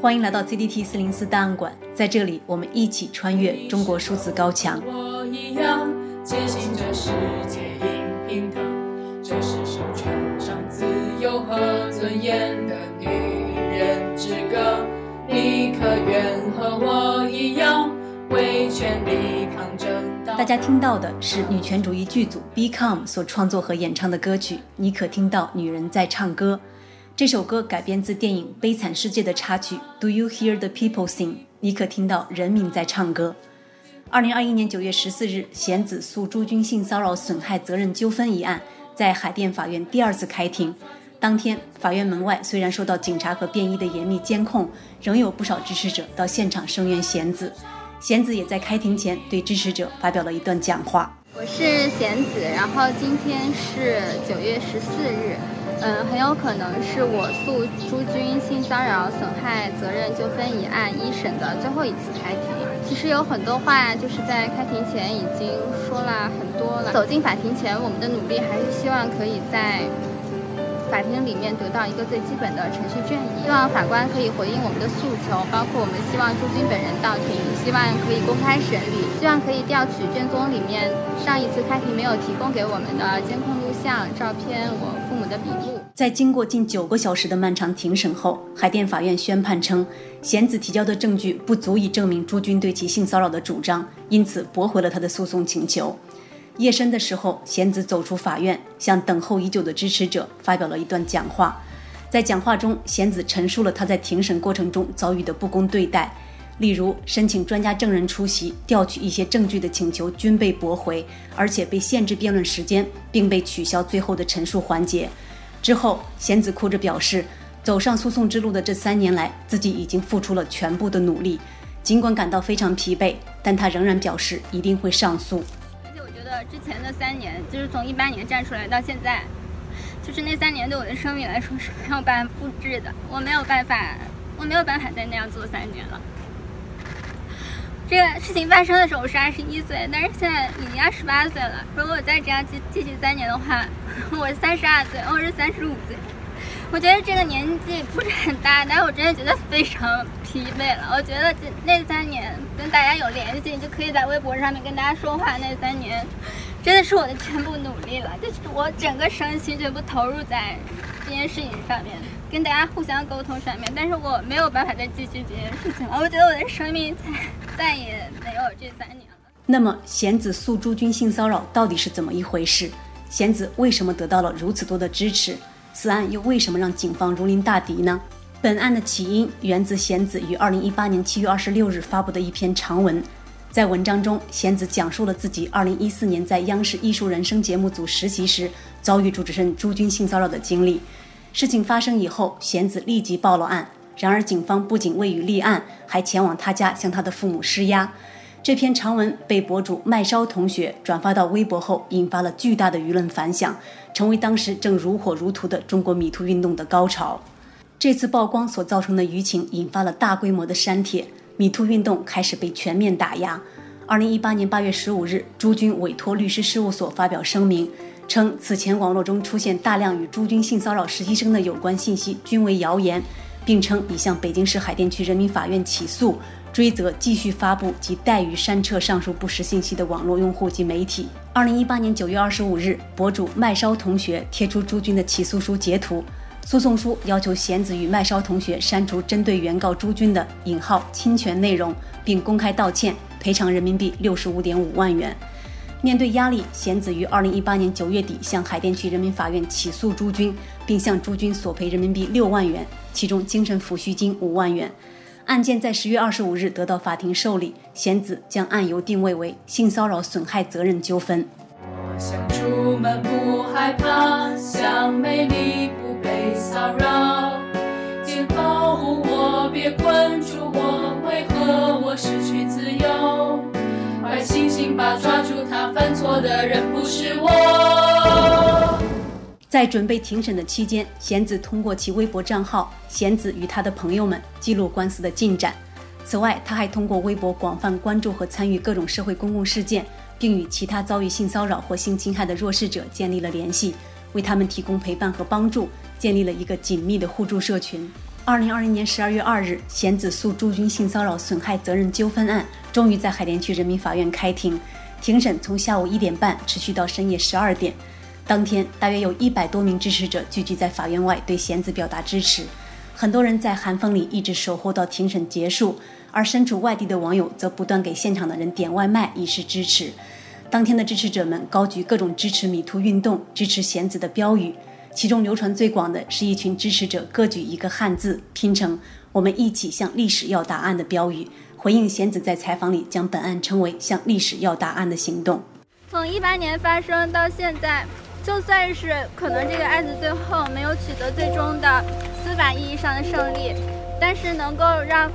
欢迎来到 CDT 四零四档案馆，在这里，我们一起穿越中国数字高墙。我一样坚信这世界应平等，这是首穿上自由和尊严的女人之歌。你可愿和我一样为权力抗争？大家听到的是女权主义剧组 Become 所创作和演唱的歌曲。你可听到女人在唱歌？这首歌改编自电影《悲惨世界》的插曲。Do you hear the people sing？你可听到人民在唱歌。二零二一年九月十四日，贤子诉朱军性骚扰损害责任纠纷一案在海淀法院第二次开庭。当天，法院门外虽然受到警察和便衣的严密监控，仍有不少支持者到现场声援贤子。贤子也在开庭前对支持者发表了一段讲话。我是贤子，然后今天是九月十四日。嗯，很有可能是我诉朱军性骚扰损害责任纠纷一案一审的最后一次开庭。其实有很多话就是在开庭前已经说了很多了。走进法庭前，我们的努力还是希望可以在。法庭里面得到一个最基本的程序正义，希望法官可以回应我们的诉求，包括我们希望朱军本人到庭，希望可以公开审理，希望可以调取卷宗里面上一次开庭没有提供给我们的监控录像、照片、我父母的笔录。在经过近九个小时的漫长庭审后，海淀法院宣判称，贤子提交的证据不足以证明朱军对其性骚扰的主张，因此驳回了他的诉讼请求。夜深的时候，贤子走出法院，向等候已久的支持者发表了一段讲话。在讲话中，贤子陈述了他在庭审过程中遭遇的不公对待，例如申请专家证人出席、调取一些证据的请求均被驳回，而且被限制辩论时间，并被取消最后的陈述环节。之后，贤子哭着表示，走上诉讼之路的这三年来，自己已经付出了全部的努力，尽管感到非常疲惫，但他仍然表示一定会上诉。之前的三年，就是从一八年站出来到现在，就是那三年对我的生命来说是没有办法复制的。我没有办法，我没有办法再那样做三年了。这个事情发生的时候我是二十一岁，但是现在已经二十八岁了。如果我再这样继继续三年的话，我三十二岁，我是三十五岁。我觉得这个年纪不是很大，但是我真的觉得非常疲惫了。我觉得这那三年跟大家有联系，就可以在微博上面跟大家说话。那三年真的是我的全部努力了，就是我整个身心全部投入在这件事情上面，跟大家互相沟通上面。但是我没有办法再继续这件事情了。我觉得我的生命再再也没有这三年了。那么，贤子诉朱军性骚扰到底是怎么一回事？贤子为什么得到了如此多的支持？此案又为什么让警方如临大敌呢？本案的起因源自贤子于二零一八年七月二十六日发布的一篇长文，在文章中，贤子讲述了自己二零一四年在央视艺术人生节目组实习时遭遇主持人朱军性骚扰的经历。事情发生以后，贤子立即报了案，然而警方不仅未予立案，还前往他家向他的父母施压。这篇长文被博主麦烧同学转发到微博后，引发了巨大的舆论反响，成为当时正如火如荼的中国米兔运动的高潮。这次曝光所造成的舆情引发了大规模的删帖，米兔运动开始被全面打压。二零一八年八月十五日，朱军委托律师事务所发表声明，称此前网络中出现大量与朱军性骚扰实习生的有关信息均为谣言，并称已向北京市海淀区人民法院起诉。追责继续发布及怠于删撤上述不实信息的网络用户及媒体。二零一八年九月二十五日，博主麦烧同学贴出朱军的起诉书截图，诉讼书要求贤子与麦烧同学删除针对原告朱军的“引号侵权内容”，并公开道歉，赔偿人民币六十五点五万元。面对压力，贤子于二零一八年九月底向海淀区人民法院起诉朱军，并向朱军索赔人民币六万元，其中精神抚恤金五万元。案件在十月二十五日得到法庭受理，贤子将案由定位为性骚扰损害责任纠纷。我想出门不害怕，想美丽不被骚扰，请保护我，别困住我，为何我失去自由？快醒醒吧，抓住他，犯错的人不是我。在准备庭审的期间，贤子通过其微博账号“贤子与他的朋友们”记录官司的进展。此外，他还通过微博广泛关注和参与各种社会公共事件，并与其他遭遇性骚扰或性侵害的弱势者建立了联系，为他们提供陪伴和帮助，建立了一个紧密的互助社群。二零二零年十二月二日，贤子诉朱军性骚扰损害责任纠纷案终于在海淀区人民法院开庭，庭审从下午一点半持续到深夜十二点。当天，大约有一百多名支持者聚集在法院外，对贤子表达支持。很多人在寒风里一直守候到庭审结束，而身处外地的网友则不断给现场的人点外卖以示支持。当天的支持者们高举各种支持 MeToo 运动、支持贤子的标语。其中流传最广的是一群支持者各举一个汉字拼成“我们一起向历史要答案”的标语，回应贤子在采访里将本案称为“向历史要答案”的行动。从一八年发生到现在，就算是可能这个案子最后没有取得最终的司法意义上的胜利，但是能够让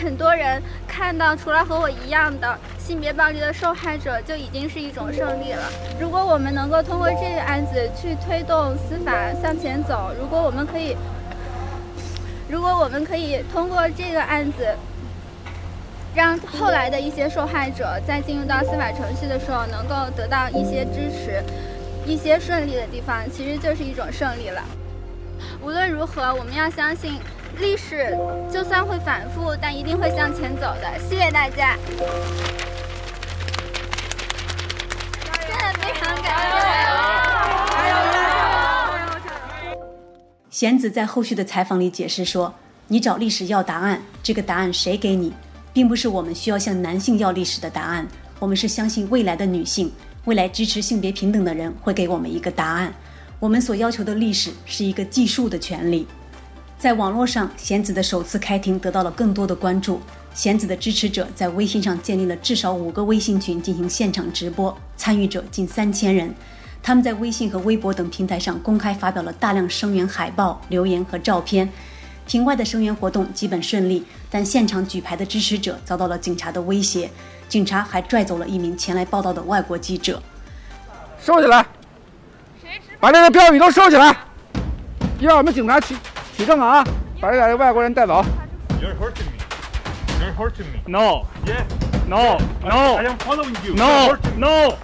很多人看到，除了和我一样的。性别暴力的受害者就已经是一种胜利了。如果我们能够通过这个案子去推动司法向前走，如果我们可以，如果我们可以通过这个案子，让后来的一些受害者在进入到司法程序的时候能够得到一些支持，一些顺利的地方，其实就是一种胜利了。无论如何，我们要相信。历史就算会反复，但一定会向前走的。谢谢大家，真的非常感谢。加油！加油！贤子在后续的采访里解释说：“你找历史要答案，这个答案谁给你，并不是我们需要向男性要历史的答案，我们是相信未来的女性，未来支持性别平等的人会给我们一个答案。我们所要求的历史是一个计数的权利。”在网络上，贤子的首次开庭得到了更多的关注。贤子的支持者在微信上建立了至少五个微信群进行现场直播，参与者近三千人。他们在微信和微博等平台上公开发表了大量声援海报、留言和照片。庭外的声援活动基本顺利，但现场举牌的支持者遭到了警察的威胁，警察还拽走了一名前来报道的外国记者。收起来！把这个标语都收起来，一会儿我们警察取。取证啊！把这两个外国人带走。You're hurting me. You're hurting me. No. Yes. No. No. I am following you. No. No.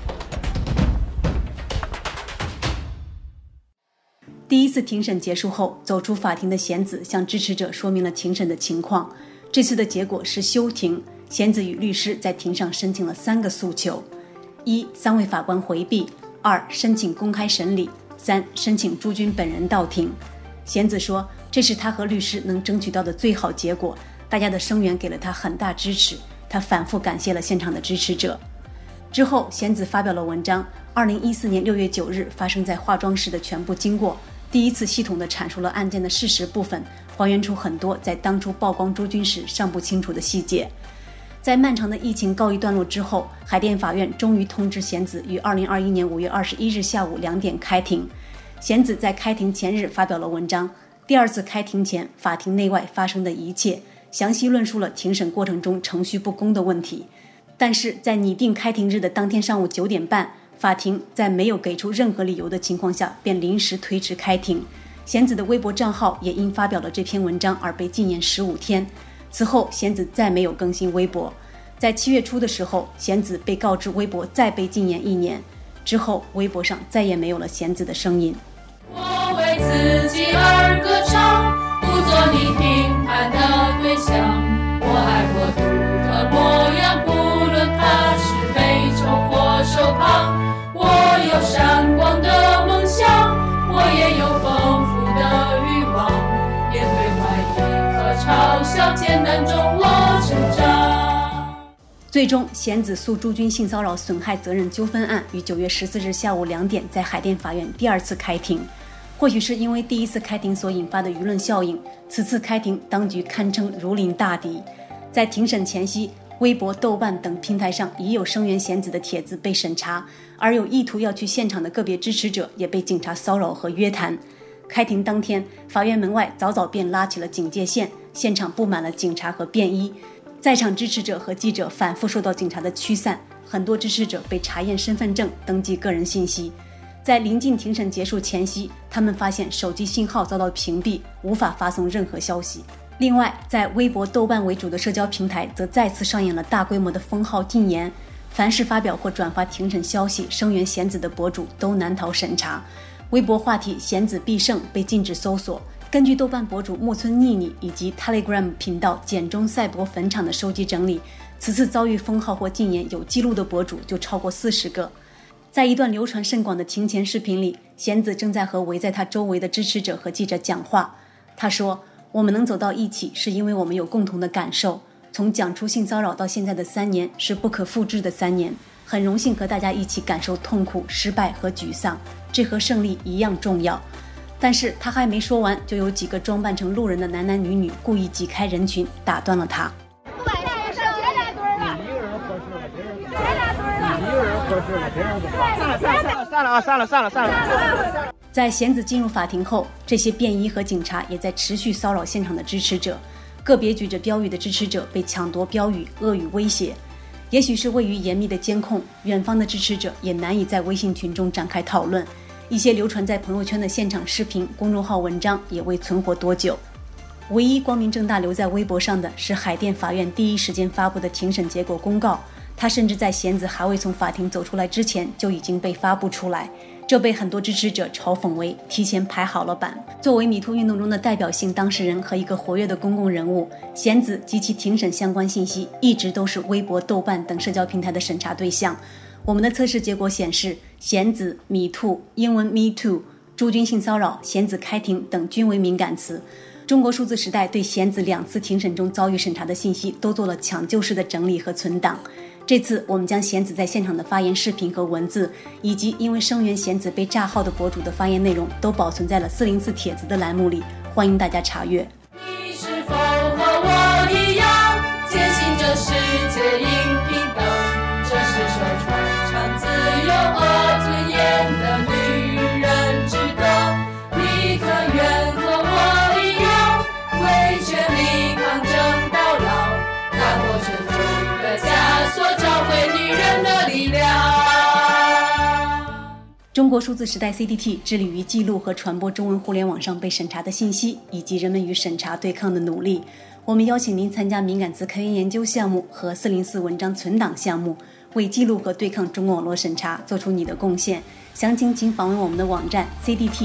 第一次庭审结束后，走出法庭的贤子向支持者说明了庭审的情况。这次的结果是休庭。贤子与律师在庭上申请了三个诉求：一、三位法官回避；二、申请公开审理；三、申请朱军本人到庭。贤子说。这是他和律师能争取到的最好结果，大家的声援给了他很大支持，他反复感谢了现场的支持者。之后，贤子发表了文章《二零一四年六月九日发生在化妆室的全部经过》，第一次系统地阐述了案件的事实部分，还原出很多在当初曝光朱军时尚不清楚的细节。在漫长的疫情告一段落之后，海淀法院终于通知贤子于二零二一年五月二十一日下午两点开庭。贤子在开庭前日发表了文章。第二次开庭前，法庭内外发生的一切，详细论述了庭审过程中程序不公的问题。但是在拟定开庭日的当天上午九点半，法庭在没有给出任何理由的情况下，便临时推迟开庭。贤子的微博账号也因发表了这篇文章而被禁言十五天。此后，贤子再没有更新微博。在七月初的时候，贤子被告知微博再被禁言一年。之后，微博上再也没有了贤子的声音。我为此最终，贤子诉朱军性骚扰损害责任纠纷案于九月十四日下午两点在海淀法院第二次开庭。或许是因为第一次开庭所引发的舆论效应，此次开庭当局堪称如临大敌。在庭审前夕，微博、豆瓣等平台上已有声援贤子的帖子被审查，而有意图要去现场的个别支持者也被警察骚扰和约谈。开庭当天，法院门外早早便拉起了警戒线，现场布满了警察和便衣，在场支持者和记者反复受到警察的驱散，很多支持者被查验身份证、登记个人信息。在临近庭审结束前夕，他们发现手机信号遭到屏蔽，无法发送任何消息。另外，在微博、豆瓣为主的社交平台，则再次上演了大规模的封号禁言。凡是发表或转发庭审消息、声援贤子的博主，都难逃审查。微博话题“贤子必胜”被禁止搜索，根据豆瓣博主木村妮妮以及 Telegram 频道简中赛博坟场的收集整理，此次遭遇封号或禁言有记录的博主就超过四十个。在一段流传甚广的庭前视频里，贤子正在和围在他周围的支持者和记者讲话。他说：“我们能走到一起，是因为我们有共同的感受。从讲出性骚扰到现在的三年，是不可复制的三年。很荣幸和大家一起感受痛苦、失败和沮丧，这和胜利一样重要。”但是他还没说完，就有几个装扮成路人的男男女女故意挤开人群，打断了他。算了啊，算了算了算了。在贤子进入法庭后，这些便衣和警察也在持续骚扰现场的支持者，个别举着标语的支持者被抢夺标语、恶语威胁。也许是位于严密的监控，远方的支持者也难以在微信群中展开讨论。一些流传在朋友圈的现场视频、公众号文章也未存活多久。唯一光明正大留在微博上的是海淀法院第一时间发布的庭审结果公告。他甚至在贤子还未从法庭走出来之前就已经被发布出来，这被很多支持者嘲讽为提前排好了版。作为米兔运动中的代表性当事人和一个活跃的公共人物，贤子及其庭审相关信息一直都是微博、豆瓣等社交平台的审查对象。我们的测试结果显示，贤子、MeToo、英文 Me Too、朱军性骚扰、贤子开庭等均为敏感词。中国数字时代对贤子两次庭审中遭遇审查的信息都做了抢救式的整理和存档。这次我们将贤子在现场的发言视频和文字，以及因为声援贤子被炸号的博主的发言内容，都保存在了四零四帖子的栏目里，欢迎大家查阅。你是否和我一样，坚信这世界应平等？这是首传中国数字时代 CDT 致力于记录和传播中文互联网上被审查的信息，以及人们与审查对抗的努力。我们邀请您参加敏感词科研研究项目和四零四文章存档项目，为记录和对抗中国网络审查做出你的贡献。详情请访问我们的网站 cdt.media。